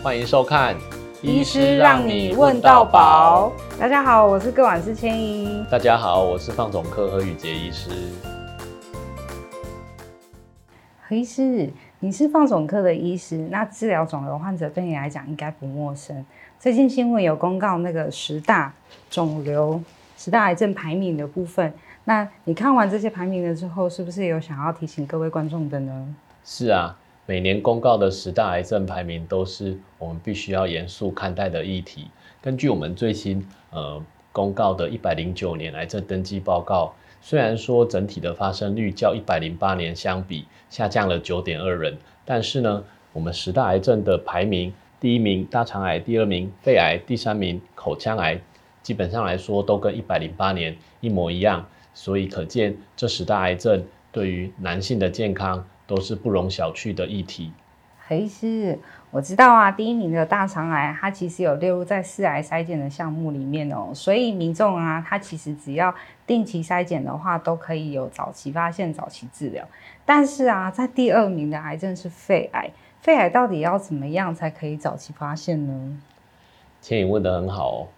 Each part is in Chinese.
欢迎收看《医师让你问到宝》。大家好，我是各管师千一。大家好，我是放总科何宇杰医师。何医师，你是放总科的医师，那治疗肿瘤患者对你来讲应该不陌生。最近新闻有公告那个十大肿瘤、十大癌症排名的部分，那你看完这些排名了之后，是不是有想要提醒各位观众的呢？是啊。每年公告的十大癌症排名都是我们必须要严肃看待的议题。根据我们最新呃公告的一百零九年癌症登记报告，虽然说整体的发生率较一百零八年相比下降了九点二人，但是呢，我们十大癌症的排名，第一名大肠癌，第二名肺癌，第三名口腔癌，基本上来说都跟一百零八年一模一样。所以可见这十大癌症对于男性的健康，都是不容小觑的议题。何医师，我知道啊，第一名的大肠癌，它其实有列入在四癌筛检的项目里面哦。所以民众啊，他其实只要定期筛检的话，都可以有早期发现、早期治疗。但是啊，在第二名的癌症是肺癌，肺癌到底要怎么样才可以早期发现呢？千颖问得很好哦。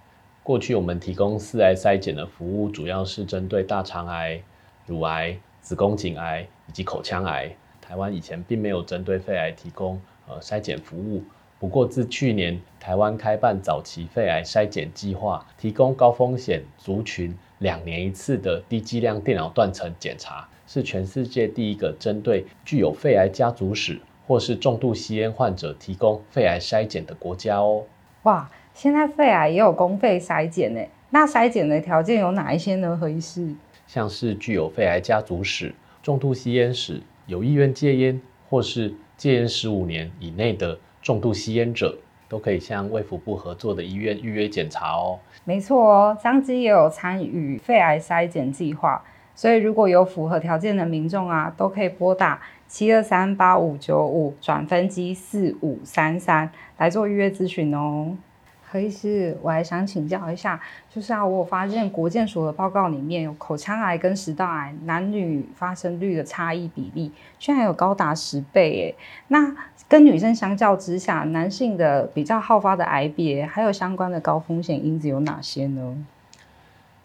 过去我们提供四癌筛检的服务，主要是针对大肠癌、乳癌、子宫颈癌以及口腔癌。台湾以前并没有针对肺癌提供呃筛检服务，不过自去年台湾开办早期肺癌筛检计划，提供高风险族群两年一次的低剂量电脑断层检查，是全世界第一个针对具有肺癌家族史或是重度吸烟患者提供肺癌筛检的国家哦。哇，现在肺癌也有公费筛检呢？那筛检的条件有哪一些呢？何医师？像是具有肺癌家族史、重度吸烟史。有意愿戒烟或是戒烟十五年以内的重度吸烟者，都可以向卫福部合作的医院预约检查哦。没错哦，彰基也有参与肺癌筛检计划，所以如果有符合条件的民众啊，都可以拨打七二三八五九五转分机四五三三来做预约咨询哦。何医师，我还想请教一下，就是啊，我有发现国健所的报告里面有口腔癌跟食道癌男女发生率的差异比例，居然有高达十倍诶。那跟女生相较之下，男性的比较好发的癌别，还有相关的高风险因子有哪些呢？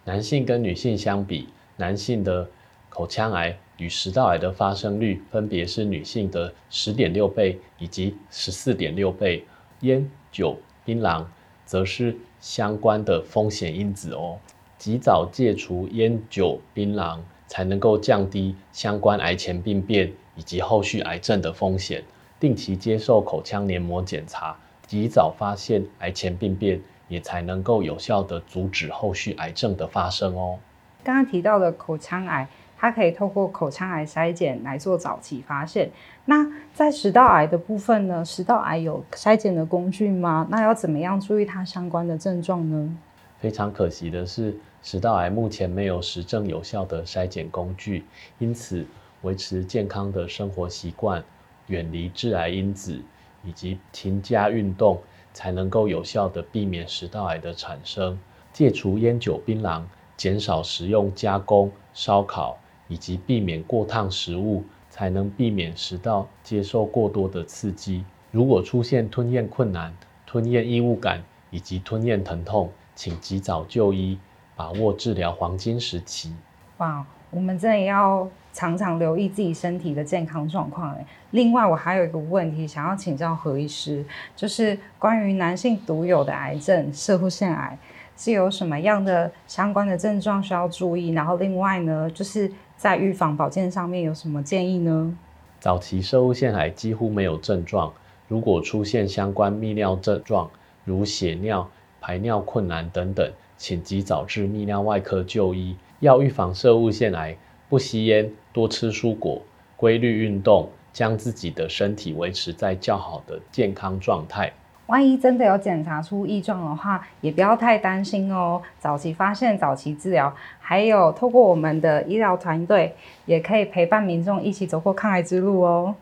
男性跟女性相比，男性的口腔癌与食道癌的发生率分别是女性的十点六倍以及十四点六倍。烟酒槟榔。则是相关的风险因子哦，及早戒除烟酒槟榔，才能够降低相关癌前病变以及后续癌症的风险。定期接受口腔黏膜检查，及早发现癌前病变，也才能够有效地阻止后续癌症的发生哦。刚刚提到的口腔癌。它可以透过口腔癌筛检来做早期发现。那在食道癌的部分呢？食道癌有筛检的工具吗？那要怎么样注意它相关的症状呢？非常可惜的是，食道癌目前没有实证有效的筛检工具，因此维持健康的生活习惯，远离致癌因子，以及勤加运动，才能够有效的避免食道癌的产生。戒除烟酒槟榔，减少食用加工烧烤。以及避免过烫食物，才能避免食道接受过多的刺激。如果出现吞咽困难、吞咽异物感以及吞咽疼痛，请及早就医，把握治疗黄金时期。哇，我们真的要常常留意自己身体的健康状况。另外，我还有一个问题想要请教何医师，就是关于男性独有的癌症——射护腺癌，是有什么样的相关的症状需要注意？然后，另外呢，就是。在预防保健上面有什么建议呢？早期射物腺癌几乎没有症状，如果出现相关泌尿症状，如血尿、排尿困难等等，请及早至泌尿外科就医。要预防摄物腺癌，不吸烟，多吃蔬果，规律运动，将自己的身体维持在较好的健康状态。万一真的有检查出异状的话，也不要太担心哦。早期发现，早期治疗，还有透过我们的医疗团队，也可以陪伴民众一起走过抗癌之路哦。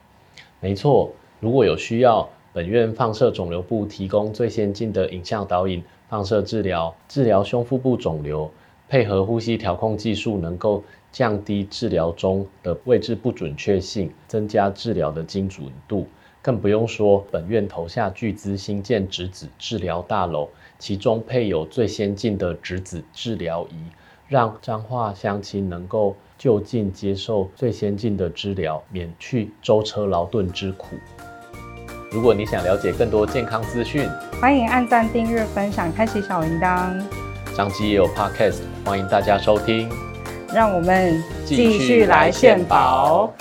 没错，如果有需要，本院放射肿瘤部提供最先进的影像导引放射治疗，治疗胸腹部肿瘤，配合呼吸调控技术，能够降低治疗中的位置不准确性，增加治疗的精准度。更不用说本院投下巨资兴建质子治疗大楼，其中配有最先进的质子治疗仪，让彰化乡亲能够就近接受最先进的治疗，免去舟车劳顿之苦。如果你想了解更多健康资讯，欢迎按赞、订阅、分享、开启小铃铛。张基也有 Podcast，欢迎大家收听。让我们继续来献宝。